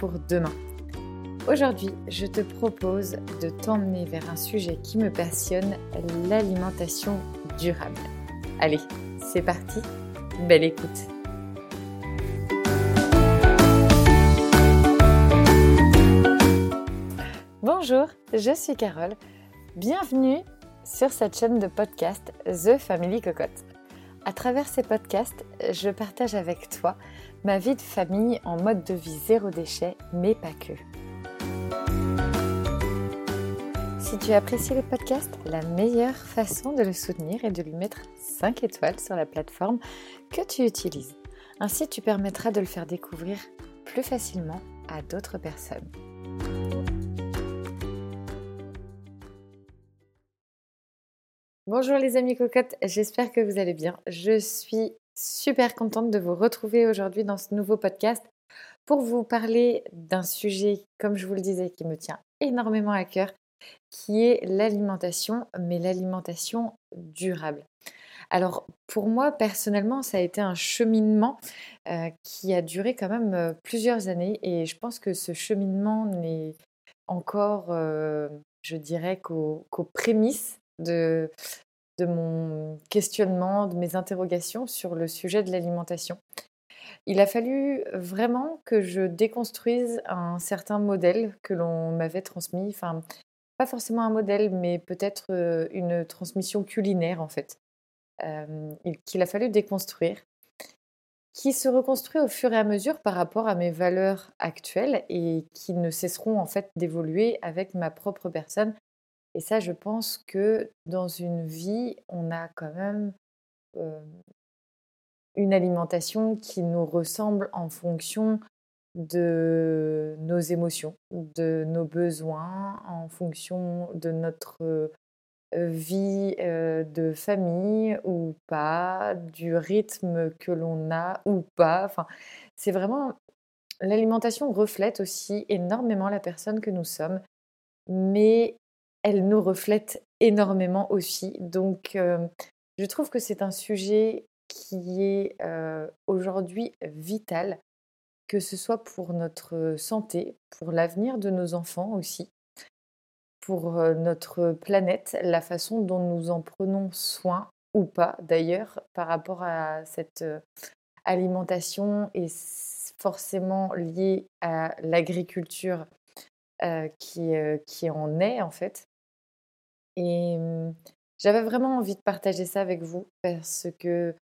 Pour demain Aujourd'hui, je te propose de t'emmener vers un sujet qui me passionne, l'alimentation durable. Allez, c'est parti, belle écoute Bonjour, je suis Carole. Bienvenue sur cette chaîne de podcast The Family Cocotte. À travers ces podcasts, je partage avec toi ma vie de famille en mode de vie zéro déchet, mais pas que. Si tu apprécies le podcast, la meilleure façon de le soutenir est de lui mettre 5 étoiles sur la plateforme que tu utilises. Ainsi, tu permettras de le faire découvrir plus facilement à d'autres personnes. Bonjour les amis cocottes, j'espère que vous allez bien. Je suis super contente de vous retrouver aujourd'hui dans ce nouveau podcast pour vous parler d'un sujet, comme je vous le disais, qui me tient énormément à cœur, qui est l'alimentation, mais l'alimentation durable. Alors pour moi personnellement, ça a été un cheminement euh, qui a duré quand même euh, plusieurs années et je pense que ce cheminement n'est encore, euh, je dirais, qu'aux prémices de, de mon questionnement, de mes interrogations sur le sujet de l'alimentation. Il a fallu vraiment que je déconstruise un certain modèle que l'on m'avait transmis, enfin pas forcément un modèle, mais peut-être euh, une transmission culinaire en fait, euh, qu'il a fallu déconstruire, qui se reconstruit au fur et à mesure par rapport à mes valeurs actuelles et qui ne cesseront en fait d'évoluer avec ma propre personne et ça, je pense que dans une vie, on a quand même une alimentation qui nous ressemble en fonction de nos émotions, de nos besoins, en fonction de notre vie de famille ou pas, du rythme que l'on a ou pas. Enfin, c'est vraiment l'alimentation reflète aussi énormément la personne que nous sommes, mais elle nous reflète énormément aussi. Donc, euh, je trouve que c'est un sujet qui est euh, aujourd'hui vital, que ce soit pour notre santé, pour l'avenir de nos enfants aussi, pour euh, notre planète, la façon dont nous en prenons soin ou pas d'ailleurs par rapport à cette alimentation et forcément liée à l'agriculture qui en est en fait. Et j'avais vraiment envie de partager ça avec vous parce que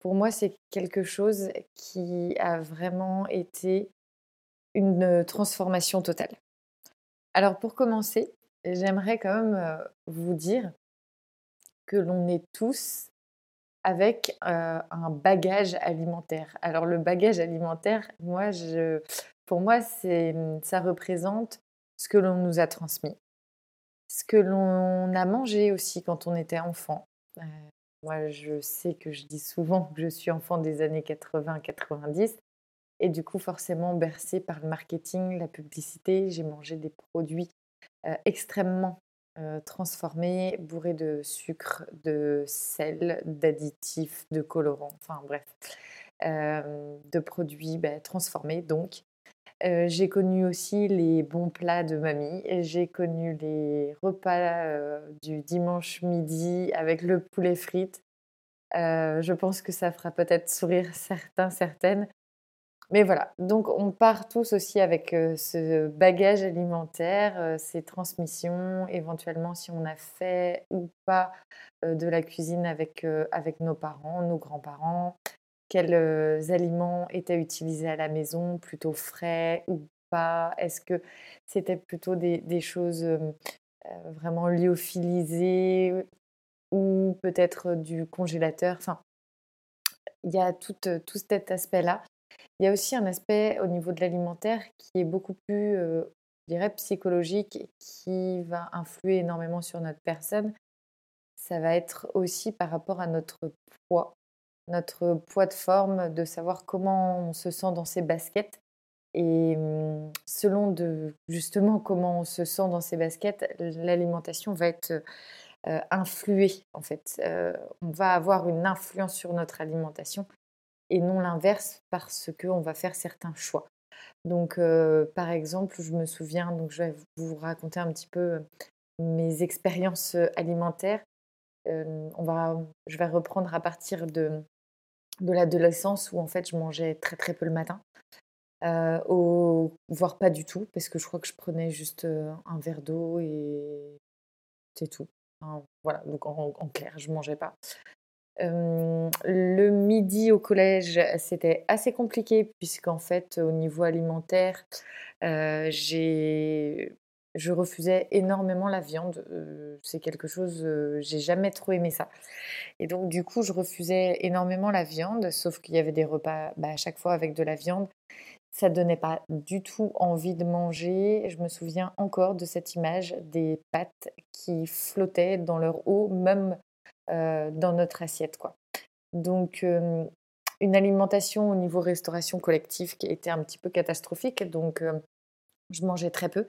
pour moi, c'est quelque chose qui a vraiment été une transformation totale. Alors pour commencer, j'aimerais quand même vous dire que l'on est tous avec un bagage alimentaire. Alors le bagage alimentaire, moi, je, pour moi, ça représente ce que l'on nous a transmis ce que l'on a mangé aussi quand on était enfant. Euh, moi, je sais que je dis souvent que je suis enfant des années 80-90 et du coup forcément bercée par le marketing, la publicité. J'ai mangé des produits euh, extrêmement euh, transformés, bourrés de sucre, de sel, d'additifs, de colorants, enfin bref, de produits bah, transformés donc euh, j'ai connu aussi les bons plats de mamie. J'ai connu les repas euh, du dimanche midi avec le poulet frites. Euh, je pense que ça fera peut-être sourire certains, certaines. Mais voilà, donc on part tous aussi avec ce bagage alimentaire, ces transmissions, éventuellement si on a fait ou pas de la cuisine avec, avec nos parents, nos grands-parents, quels aliments étaient utilisés à la maison, plutôt frais ou pas? Est-ce que c'était plutôt des, choses vraiment lyophilisées ou peut-être du congélateur? Enfin, il y a tout, tout cet aspect-là. Il y a aussi un aspect au niveau de l'alimentaire qui est beaucoup plus, je dirais, psychologique, qui va influer énormément sur notre personne. Ça va être aussi par rapport à notre poids notre poids de forme, de savoir comment on se sent dans ses baskets. Et mmh, selon de, justement comment on se sent dans ses baskets, l'alimentation va être influée en fait. on va avoir une influence sur notre alimentation et non l'inverse parce qu'on va faire certains choix. Donc, par exemple, je me souviens, donc je vais vous raconter un petit peu mes expériences alimentaires. on va, je vais reprendre à partir de, de l'adolescence où en fait je mangeais très très peu le matin, voire pas du tout, parce que je crois que je prenais juste un verre d'eau et c'est tout. voilà, donc en, clair, je mangeais pas le midi au collège, c'était assez compliqué puisqu'en fait, au niveau alimentaire, j'ai je refusais énormément la viande. c'est quelque chose, j'ai jamais trop aimé ça. Et donc du coup, je refusais énormément la viande, sauf qu'il y avait des repas, bah, à chaque fois avec de la viande. Ça donnait pas du tout envie de manger. Je me souviens encore de cette image des pâtes qui flottaient dans leur eau, même euh, dans notre assiette. Quoi. Donc, une alimentation au niveau restauration collective qui était un petit peu catastrophique. Donc, je mangeais très peu.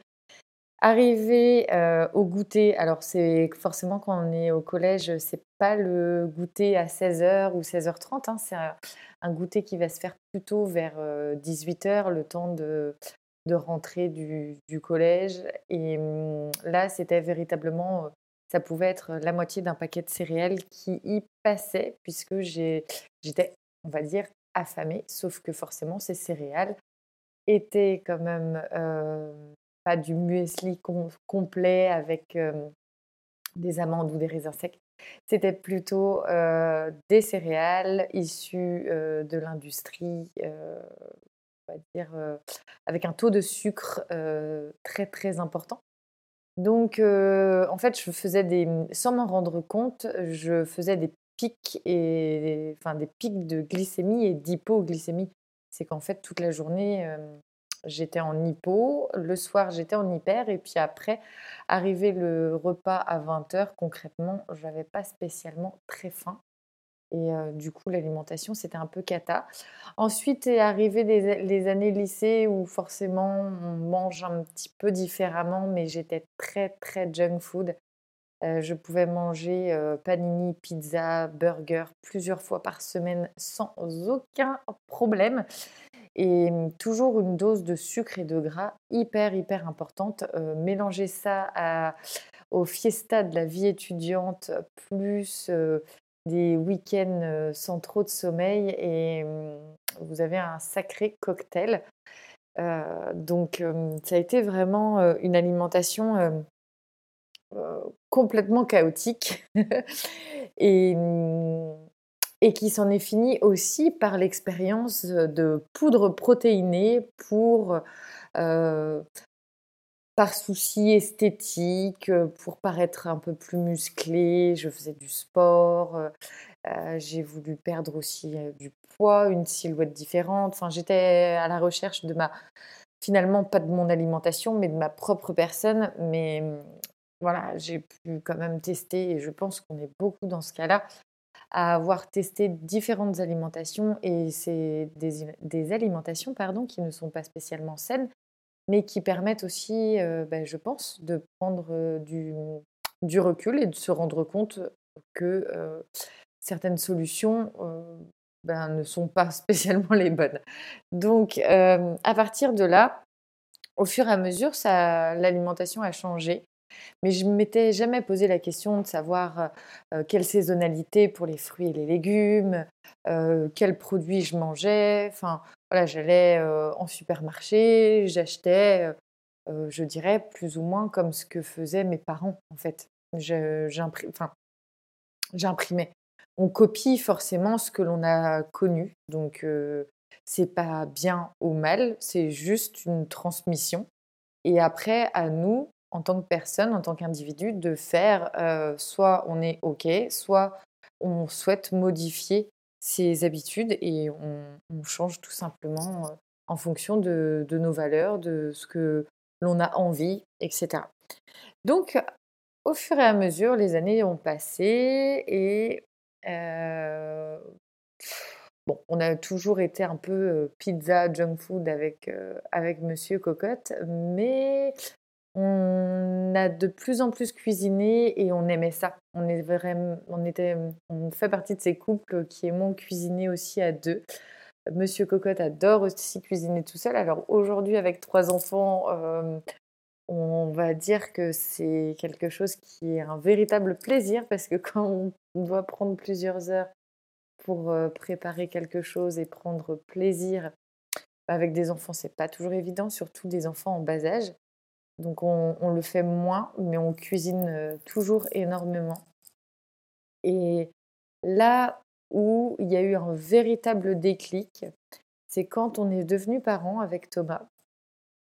Arrivé au goûter, alors c'est forcément quand on est au collège, c'est pas le goûter à 16h ou 16h30, hein, c'est un, goûter qui va se faire plutôt vers 18h, le temps de, de rentrer du, collège. Et là, c'était véritablement ça pouvait être la moitié d'un paquet de céréales qui y passait, puisque j'étais, on va dire, affamée. Sauf que forcément, ces céréales étaient quand même pas du muesli complet avec des amandes ou des raisins secs. C'était plutôt des céréales issues de l'industrie, on va dire, avec un taux de sucre très très important. Donc, en fait, je faisais des, sans m'en rendre compte, je faisais des pics et, enfin, des pics de glycémie et d'hypoglycémie. C'est qu'en fait, toute la journée, j'étais en hypo, le soir, j'étais en hyper, et puis après, arrivé le repas à 20h, concrètement, je n'avais pas spécialement très faim. Et du coup, l'alimentation, c'était un peu cata. Ensuite est arrivé les années lycée où forcément on mange un petit peu différemment, mais j'étais très très junk food. je pouvais manger panini, pizza, burger plusieurs fois par semaine sans aucun problème. Et mmh, toujours une dose de sucre et de gras hyper hyper importante. mélanger ça au fiesta de la vie étudiante, plus des week-ends sans trop de sommeil et mmh, vous avez un sacré cocktail. donc ça a été vraiment une alimentation complètement chaotique et, mmh, et qui s'en est fini aussi par l'expérience de poudre protéinée pour par souci esthétique, pour paraître un peu plus musclé, je faisais du sport, j'ai voulu perdre aussi du poids, une silhouette différente. Enfin, j'étais à la recherche de ma, finalement pas de mon alimentation, mais de ma propre personne. Mais voilà, j'ai pu quand même tester, et je pense qu'on est beaucoup dans ce cas-là, à avoir testé différentes alimentations, et c'est des, des alimentations pardon, qui ne sont pas spécialement saines, mais qui permettent aussi, ben, je pense, de prendre du, du, recul et de se rendre compte que certaines solutions ben, ne sont pas spécialement les bonnes. Donc, à partir de là, au fur et à mesure, l'alimentation a changé. Mais je ne m'étais jamais posé la question de savoir quelle saisonnalité pour les fruits et les légumes, quels produits je mangeais. Enfin, voilà, j'allais en supermarché, j'achetais, je dirais, plus ou moins comme ce que faisaient mes parents, en fait. J'imprimais. On copie forcément ce que l'on a connu, donc c'est pas bien ou mal, c'est juste une transmission. Et après, à nous, en tant que personne, en tant qu'individu, de faire soit on est OK, soit on souhaite modifier ses habitudes et on, change tout simplement euh, en fonction de, nos valeurs, de ce que l'on a envie, etc. Donc, au fur et à mesure, les années ont passé et euh, bon, on a toujours été un peu euh, pizza, junk food avec, avec Monsieur Cocotte, mais on a de plus en plus cuisiné et on aimait ça. On, est vraiment, on, était, on fait partie de ces couples qui aiment cuisiner aussi à deux. Monsieur Cocotte adore aussi cuisiner tout seul. Alors aujourd'hui, avec trois enfants, on va dire que c'est quelque chose qui est un véritable plaisir parce que quand on doit prendre plusieurs heures pour préparer quelque chose et prendre plaisir avec des enfants, c'est pas toujours évident, surtout des enfants en bas âge. Donc on, le fait moins, mais on cuisine toujours énormément. Et là où il y a eu un véritable déclic, c'est quand on est devenu parent avec Thomas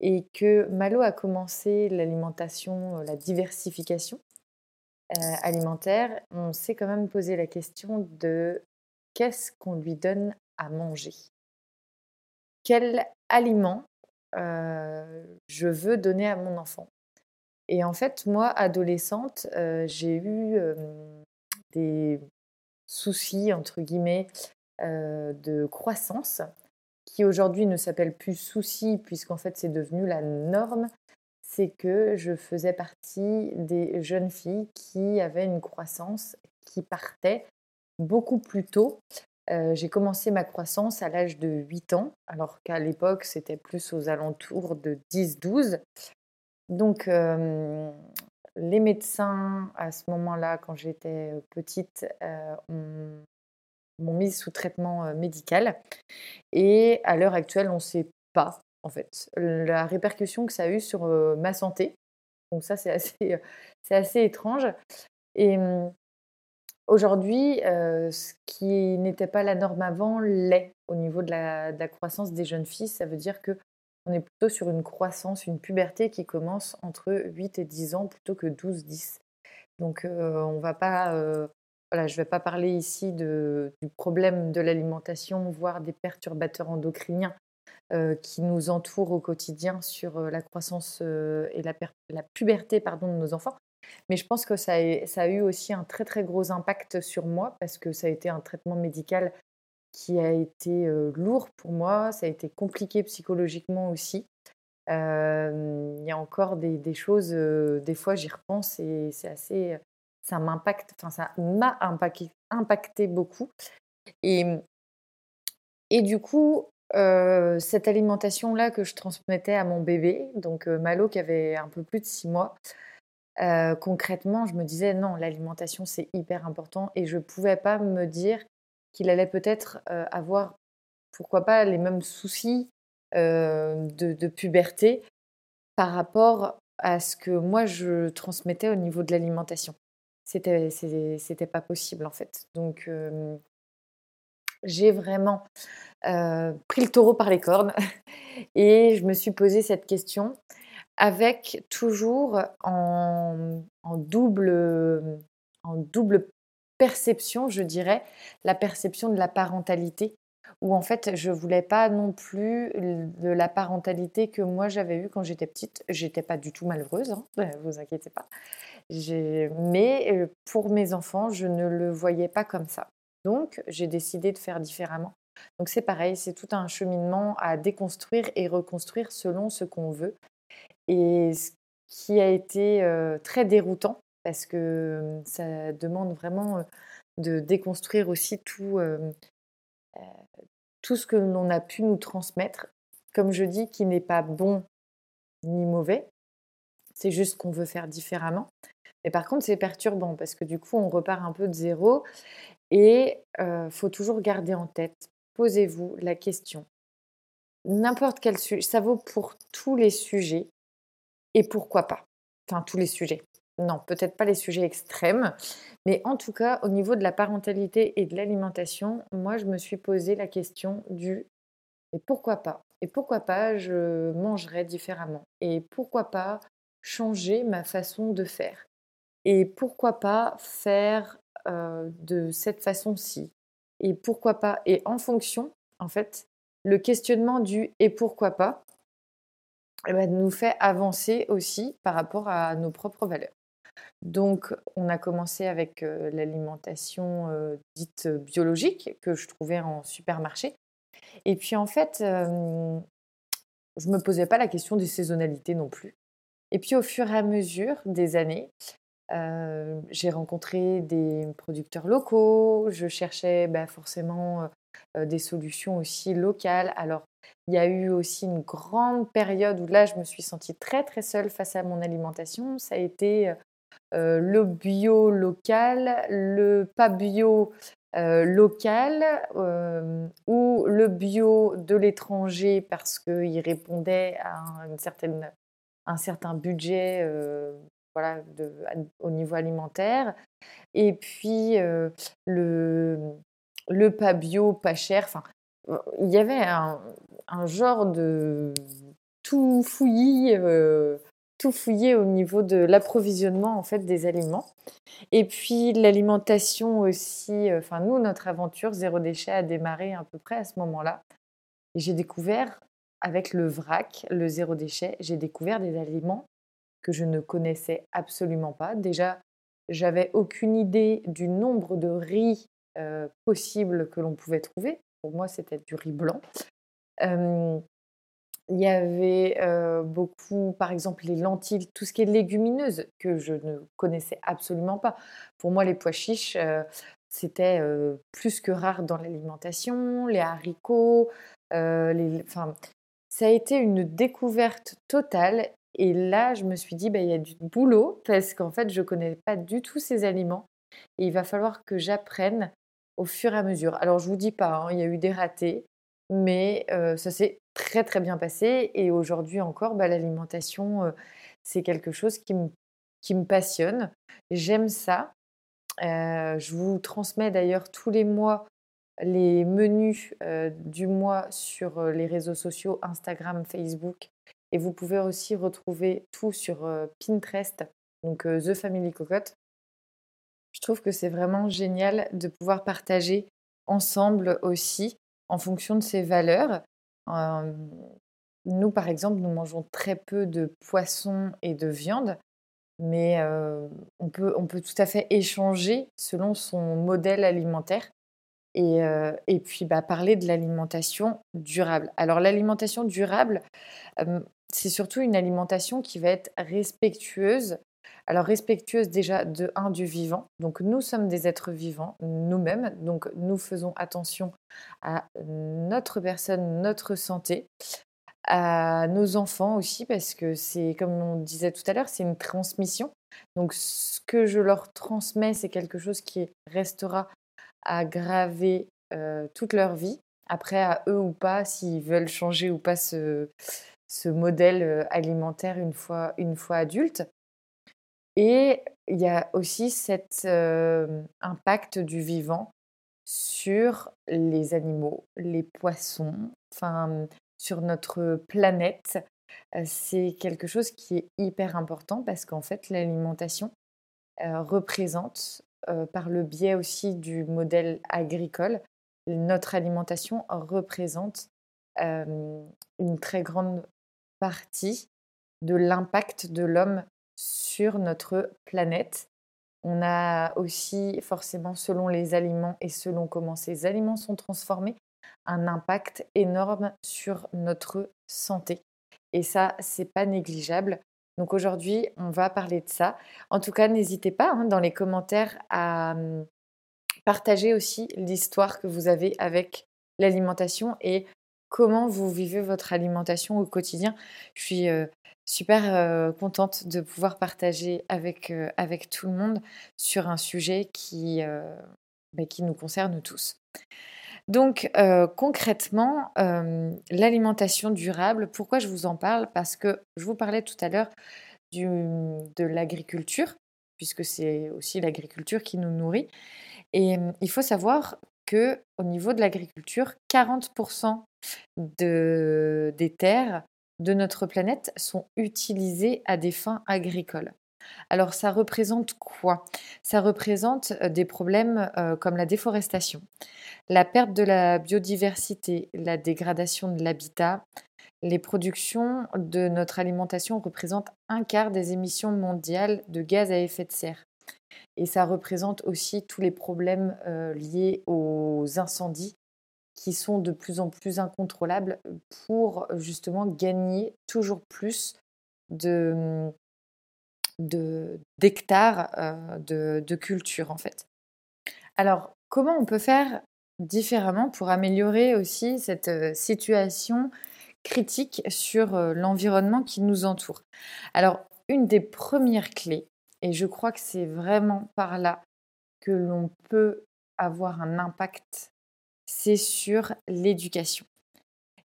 et que Malo a commencé l'alimentation, la diversification alimentaire, on s'est quand même posé la question de qu'est-ce qu'on lui donne à manger? Quel aliment je veux donner à mon enfant Et en fait, moi, adolescente, j'ai eu des soucis, entre guillemets, de croissance qui aujourd'hui ne s'appelle plus soucis puisqu'en fait c'est devenu la norme, c'est que je faisais partie des jeunes filles qui avaient une croissance qui partait beaucoup plus tôt. Euh, j'ai commencé ma croissance à l'âge de 8 ans, alors qu'à l'époque c'était plus aux alentours de 10-12. Donc euh, les médecins à ce moment-là, quand j'étais petite, euh, m'ont mise sous traitement médical. Et à l'heure actuelle, on ne sait pas en fait la répercussion que ça a eu sur ma santé. Donc ça, c'est assez, assez étrange. Et aujourd'hui, ce qui n'était pas la norme avant l'est au niveau de la, croissance des jeunes filles. Ça veut dire que on est plutôt sur une croissance, une puberté qui commence entre 8 et 10 ans plutôt que 12-10. Donc on va pas voilà, je ne vais pas parler ici du problème de l'alimentation, voire des perturbateurs endocriniens euh, qui nous entourent au quotidien sur euh, la croissance euh, et la, la, puberté pardon, de nos enfants. Mais je pense que ça a, eu aussi un très très gros impact sur moi parce que ça a été un traitement médical qui a été lourd pour moi, ça a été compliqué psychologiquement aussi. Il y a encore des, choses, des fois j'y repense et c'est assez ça m'impacte, enfin ça m'a impacté, impacté, beaucoup. Et, et du coup, cette alimentation-là que je transmettais à mon bébé, donc Malo qui avait un peu plus de six mois, euh, concrètement, je me disais non, l'alimentation c'est hyper important et je ne pouvais pas me dire qu'il allait peut-être avoir, pourquoi pas, les mêmes soucis de, de, puberté par rapport à ce que moi je transmettais au niveau de l'alimentation c'était c'était pas possible en fait. Donc j'ai vraiment pris le taureau par les cornes et je me suis posé cette question avec toujours en, double perception, je dirais, la perception de la parentalité où en fait je voulais pas non plus de la parentalité que moi j'avais eue quand j'étais petite. J'étais pas du tout malheureuse, hein, vous inquiétez pas. Mais pour mes enfants, je ne le voyais pas comme ça. Donc, j'ai décidé de faire différemment. Donc, c'est pareil, c'est tout un cheminement à déconstruire et reconstruire selon ce qu'on veut. Et ce qui a été très déroutant, parce que ça demande vraiment de déconstruire aussi tout, tout ce que l'on a pu nous transmettre, comme je dis, qui n'est pas bon ni mauvais, c'est juste qu'on veut faire différemment. Mais par contre, c'est perturbant parce que du coup, on repart un peu de zéro et euh, faut toujours garder en tête, posez-vous la question. N'importe quel sujet, ça vaut pour tous les sujets et pourquoi pas? Enfin, tous les sujets. Non, peut-être pas les sujets extrêmes, mais en tout cas, au niveau de la parentalité et de l'alimentation, moi, je me suis posé la question du et pourquoi pas? Et pourquoi pas je mangerais différemment? Et pourquoi pas changer ma façon de faire? Et pourquoi pas faire de cette façon-ci? Et pourquoi pas? Et en fonction, en fait, le questionnement du et pourquoi pas eh ben, nous fait avancer aussi par rapport à nos propres valeurs. Donc, on a commencé avec l'alimentation dite biologique que je trouvais en supermarché. Et puis, en fait, je ne me posais pas la question des saisonnalités non plus. Et puis, au fur et à mesure des années, j'ai rencontré des producteurs locaux, je cherchais bah, forcément des solutions aussi locales. Alors, il y a eu aussi une grande période où là, je me suis sentie très très seule face à mon alimentation. Ça a été le bio local, le pas bio local ou le bio de l'étranger parce qu'il répondait à un certain budget voilà, au niveau alimentaire. Et puis le, le pas bio, pas cher. Enfin, il y avait un, genre de tout fouillis, tout fouillé au niveau de l'approvisionnement en fait des aliments. Et puis l'alimentation aussi. Enfin, nous, notre aventure zéro déchet a démarré à peu près à ce moment-là. J'ai découvert avec le vrac, le zéro déchet, j'ai découvert des aliments que je ne connaissais absolument pas. Déjà, j'avais aucune idée du nombre de riz euh, possibles que l'on pouvait trouver. Pour moi, c'était du riz blanc. il y avait euh, beaucoup, par exemple, les lentilles, tout ce qui est légumineuse, que je ne connaissais absolument pas. Pour moi, les pois chiches, euh, c'était plus que rare dans l'alimentation, les haricots, les... enfin, ça a été une découverte totale et là, je me suis dit, bah, il y a du boulot parce qu'en fait, je ne connais pas du tout ces aliments. Et il va falloir que j'apprenne au fur et à mesure. Alors, je vous dis pas, hein, il y a eu des ratés, mais ça s'est très très bien passé. Et aujourd'hui encore, bah, l'alimentation, c'est quelque chose qui me, qui me passionne. J'aime ça. je vous transmets d'ailleurs tous les mois les menus du mois sur les réseaux sociaux, Instagram, Facebook et vous pouvez aussi retrouver tout sur Pinterest, donc The Family Cocotte. Je trouve que c'est vraiment génial de pouvoir partager ensemble aussi en fonction de ses valeurs. nous, par exemple, nous mangeons très peu de poisson et de viande, mais on, peut, on peut tout à fait échanger selon son modèle alimentaire. Et, et puis bah, parler de l'alimentation durable. Alors l'alimentation durable, c'est surtout une alimentation qui va être respectueuse. Alors respectueuse déjà de un du vivant. Donc nous sommes des êtres vivants nous-mêmes. Donc nous faisons attention à notre personne, notre santé, à nos enfants aussi parce que c'est comme on disait tout à l'heure, c'est une transmission. Donc ce que je leur transmets, c'est quelque chose qui restera à graver euh, toute leur vie. Après, à eux ou pas, s'ils veulent changer ou pas ce, modèle euh, alimentaire une fois, une fois adulte. Et il y a aussi cet euh, impact du vivant sur les animaux, les poissons, enfin sur notre planète. Euh, c'est quelque chose qui est hyper important parce qu'en fait l'alimentation représente, par le biais aussi du modèle agricole, notre alimentation représente une très grande partie de l'impact de l'homme sur notre planète. On a aussi forcément, selon les aliments et selon comment ces aliments sont transformés, un impact énorme sur notre santé. Et ça, c'est pas négligeable. Donc aujourd'hui, on va parler de ça. En tout cas, n'hésitez pas hein, dans les commentaires à hum, partager aussi l'histoire que vous avez avec l'alimentation et comment vous vivez votre alimentation au quotidien. Je suis super contente de pouvoir partager avec, avec tout le monde sur un sujet qui, bah, qui nous concerne tous. Donc concrètement, l'alimentation durable, pourquoi je vous en parle? Parce que je vous parlais tout à l'heure de l'agriculture, puisque c'est aussi l'agriculture qui nous nourrit. Et il faut savoir que au niveau de l'agriculture, 40% de, des terres de notre planète sont utilisées à des fins agricoles. Alors ça représente quoi? Ça représente euh, des problèmes euh, comme la déforestation, la perte de la biodiversité, la dégradation de l'habitat. Les productions de notre alimentation représentent un quart des émissions mondiales de gaz à effet de serre. Et ça représente aussi tous les problèmes euh, liés aux incendies qui sont de plus en plus incontrôlables pour justement gagner toujours plus de d'hectares de, de, culture en fait. Alors comment on peut faire différemment pour améliorer aussi cette situation critique sur l'environnement qui nous entoure? Alors, une des premières clés, et je crois que c'est vraiment par là que l'on peut avoir un impact, c'est sur l'éducation.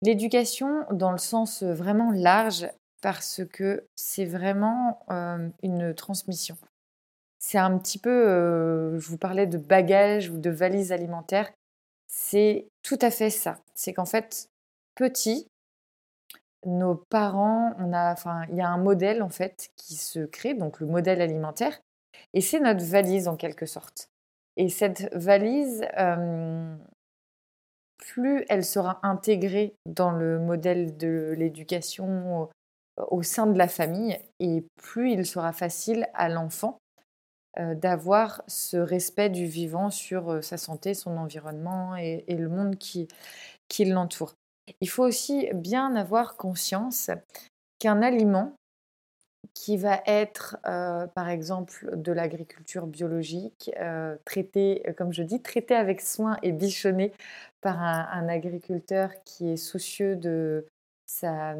L'éducation dans le sens vraiment large, parce que c'est vraiment une transmission. C'est un petit peu, je vous parlais de bagages ou de valises alimentaires, c'est tout à fait ça. C'est qu'en fait, petit, nos parents, on a, enfin, il y a un modèle en fait qui se crée, donc le modèle alimentaire, et c'est notre valise en quelque sorte. Et cette valise, plus elle sera intégrée dans le modèle de l'éducation au, sein de la famille, et plus il sera facile à l'enfant d'avoir ce respect du vivant sur sa santé, son environnement et, le monde qui l'entoure. Il faut aussi bien avoir conscience qu'un aliment qui va être, euh, par exemple, de l'agriculture biologique, euh, traité, euh, comme je dis, traité avec soin et bichonné par un, agriculteur qui est soucieux de sa,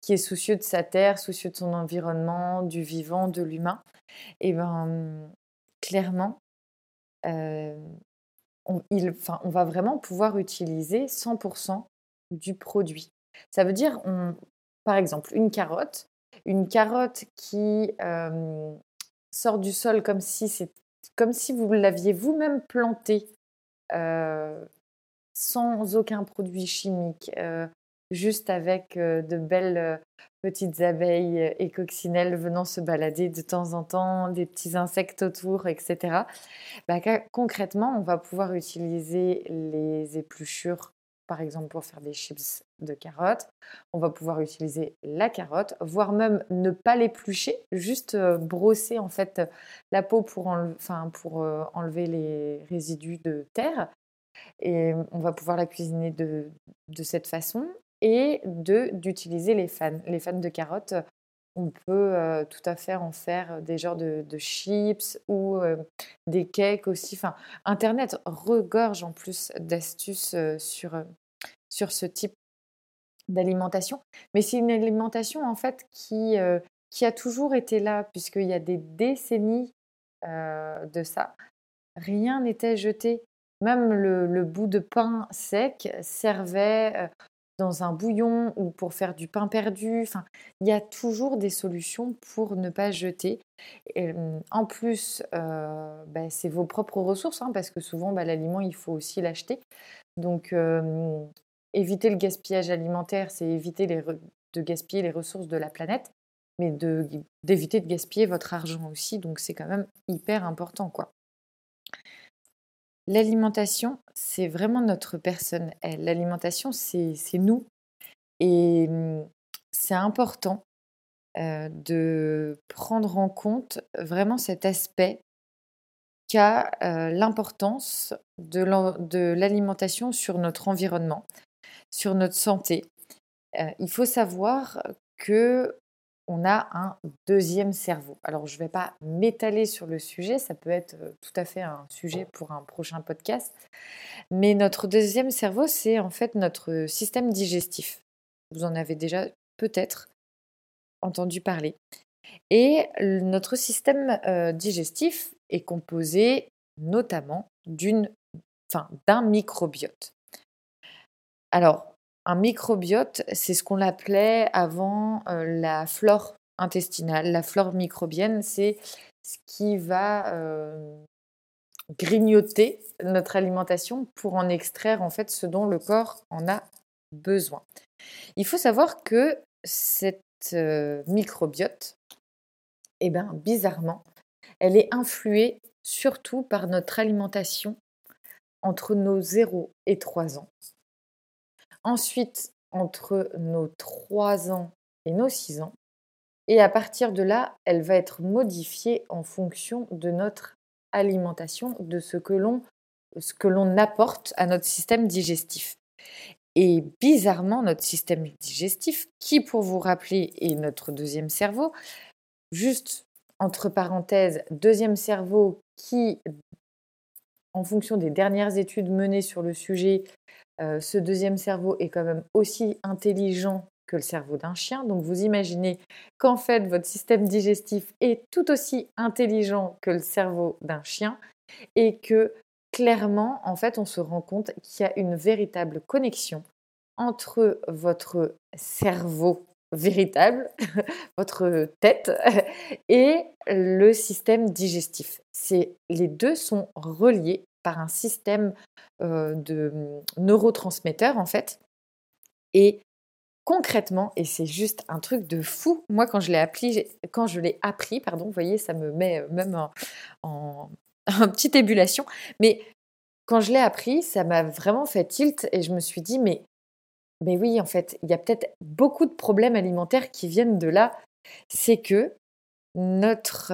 qui est soucieux de sa terre, soucieux de son environnement, du vivant, de l'humain, et ben clairement, on, il, on va vraiment pouvoir utiliser 100% du produit. Ça veut dire, par exemple, une carotte, une carotte qui sort du sol comme si, c'est, comme si vous l'aviez vous-même plantée sans aucun produit chimique, juste avec de belles petites abeilles et coccinelles venant se balader de temps en temps, des petits insectes autour, etc. Bah, concrètement, on va pouvoir utiliser les épluchures par exemple pour faire des chips de carottes. On va pouvoir utiliser la carotte, voire même ne pas l'éplucher, juste euh, brosser en fait la peau pour, euh, enlever les résidus de terre. Et on va pouvoir la cuisiner de, cette façon et d'utiliser les fans. Les fans de carottes, on peut euh, tout à fait en faire des genres de, chips ou des cakes aussi. Enfin, Internet regorge en plus d'astuces sur, sur ce type d'alimentation. Mais c'est une alimentation en fait qui, qui a toujours été là, puisqu'il y a des décennies de ça. Rien n'était jeté. Même le, bout de pain sec servait dans un bouillon ou pour faire du pain perdu. Enfin, il y a toujours des solutions pour ne pas jeter. en plus, euh, bah, c'est vos propres ressources, hein, parce que souvent, bah, l'aliment, il faut aussi l'acheter. Donc, éviter le gaspillage alimentaire, c'est éviter de gaspiller les ressources de la planète, mais d'éviter de, gaspiller votre argent aussi. Donc, c'est quand même hyper important, quoi. L'alimentation, c'est vraiment notre personne. L'alimentation, c'est nous. Et mmh, c'est important de prendre en compte vraiment cet aspect qu'a l'importance de l'alimentation sur notre environnement, sur notre santé. il faut savoir que on a un deuxième cerveau. Alors, je ne vais pas m'étaler sur le sujet, ça peut être euh, tout à fait un sujet pour un prochain podcast. Mais notre deuxième cerveau, c'est en fait notre système digestif. Vous en avez déjà peut-être entendu parler. Et notre système euh, digestif est composé notamment enfin, d'un microbiote. Alors, un microbiote, c'est ce qu'on appelait avant euh, la flore intestinale. La flore microbienne, c'est ce qui va euh, grignoter notre alimentation pour en extraire en fait ce dont le corps en a besoin. Il faut savoir que cette euh, microbiote, eh ben, bizarrement, elle est influée surtout par notre alimentation entre nos 0 et 3 ans. Ensuite, entre nos 3 ans et nos 6 ans. Et à partir de là, elle va être modifiée en fonction de notre alimentation, de ce que l'on ce que l'on apporte à notre système digestif. Et bizarrement, notre système digestif, qui pour vous rappeler est notre deuxième cerveau, juste entre parenthèses, deuxième cerveau qui en fonction des dernières études menées sur le sujet, ce deuxième cerveau est quand même aussi intelligent que le cerveau d'un chien. Donc vous imaginez qu'en fait votre système digestif est tout aussi intelligent que le cerveau d'un chien et que clairement en fait on se rend compte qu'il y a une véritable connexion entre votre cerveau véritable, votre tête et le système digestif. C'est les deux sont reliés par un système de neurotransmetteurs en fait. Et concrètement, et c'est juste un truc de fou. Moi, quand je l'ai appris, quand je l'ai appris, pardon, vous voyez, ça me met même en, en, petite ébullition. Mais quand je l'ai appris, ça m'a vraiment fait tilt et je me suis dit, mais, mais oui, en fait, il y a peut-être beaucoup de problèmes alimentaires qui viennent de là. C'est que notre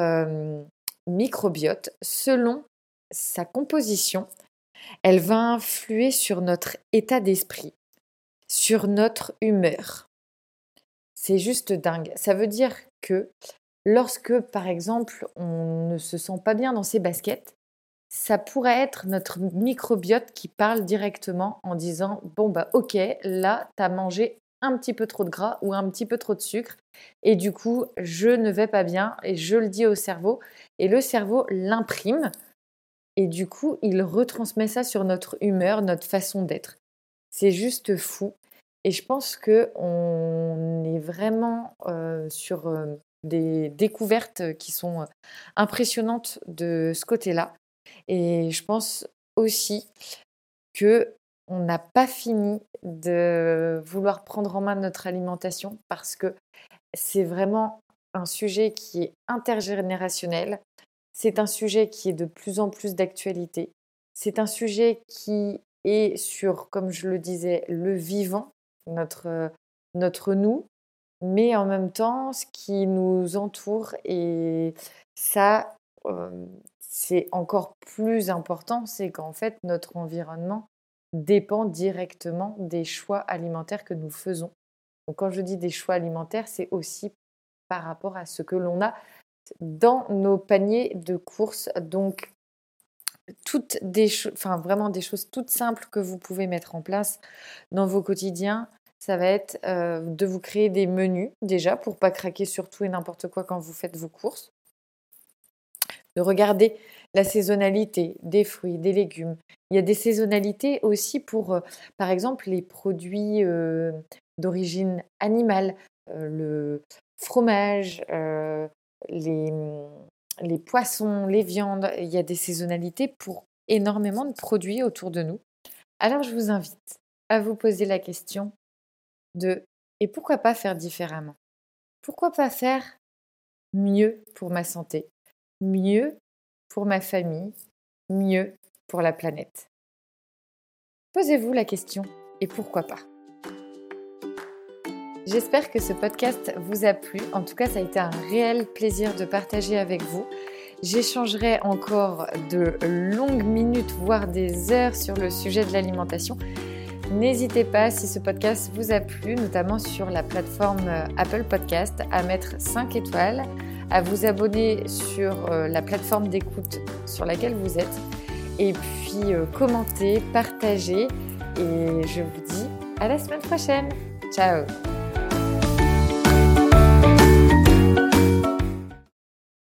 microbiote, selon sa composition, elle va influer sur notre état d'esprit, sur notre humeur. C'est juste dingue. Ça veut dire que lorsque, par exemple, on ne se sent pas bien dans ses baskets, ça pourrait être notre microbiote qui parle directement en disant Bon, bah, ok, là, tu as mangé un petit peu trop de gras ou un petit peu trop de sucre, et du coup, je ne vais pas bien, et je le dis au cerveau, et le cerveau l'imprime et du coup, il retransmet ça sur notre humeur, notre façon d'être. C'est juste fou. Et je pense qu'on est vraiment euh, sur euh, des découvertes qui sont euh, impressionnantes de ce côté-là. Et je pense aussi que on n'a pas fini de vouloir prendre en main notre alimentation parce que c'est vraiment un sujet qui est intergénérationnel. C'est un sujet qui est de plus en plus d'actualité. C'est un sujet qui est sur, comme je le disais, le vivant, notre, notre nous, mais en même temps ce qui nous entoure. Et ça, c'est encore plus important, c'est qu'en fait, notre environnement dépend directement des choix alimentaires que nous faisons. Donc quand je dis des choix alimentaires, c'est aussi par rapport à ce que l'on a dans nos paniers de courses. Donc, toutes des enfin vraiment des choses toutes simples que vous pouvez mettre en place dans vos quotidiens. Ça va être euh, de vous créer des menus déjà pour pas craquer sur tout et n'importe quoi quand vous faites vos courses. De regarder la saisonnalité des fruits, des légumes. Il y a des saisonnalités aussi pour, euh, par exemple, les produits euh, d'origine animale, le fromage, les, les poissons, les viandes, il y a des saisonnalités pour énormément de produits autour de nous. Alors je vous invite à vous poser la question de et pourquoi pas faire différemment? Pourquoi pas faire mieux pour ma santé, mieux pour ma famille, mieux pour la planète? Posez-vous la question et pourquoi pas? J'espère que ce podcast vous a plu. En tout cas, ça a été un réel plaisir de partager avec vous. J'échangerai encore de longues minutes, voire des heures sur le sujet de l'alimentation. N'hésitez pas, si ce podcast vous a plu, notamment sur la plateforme euh, Apple Podcast, à mettre 5 étoiles, à vous abonner sur euh, la plateforme d'écoute sur laquelle vous êtes, et puis euh, commenter, partager. Et je vous dis à la semaine prochaine. Ciao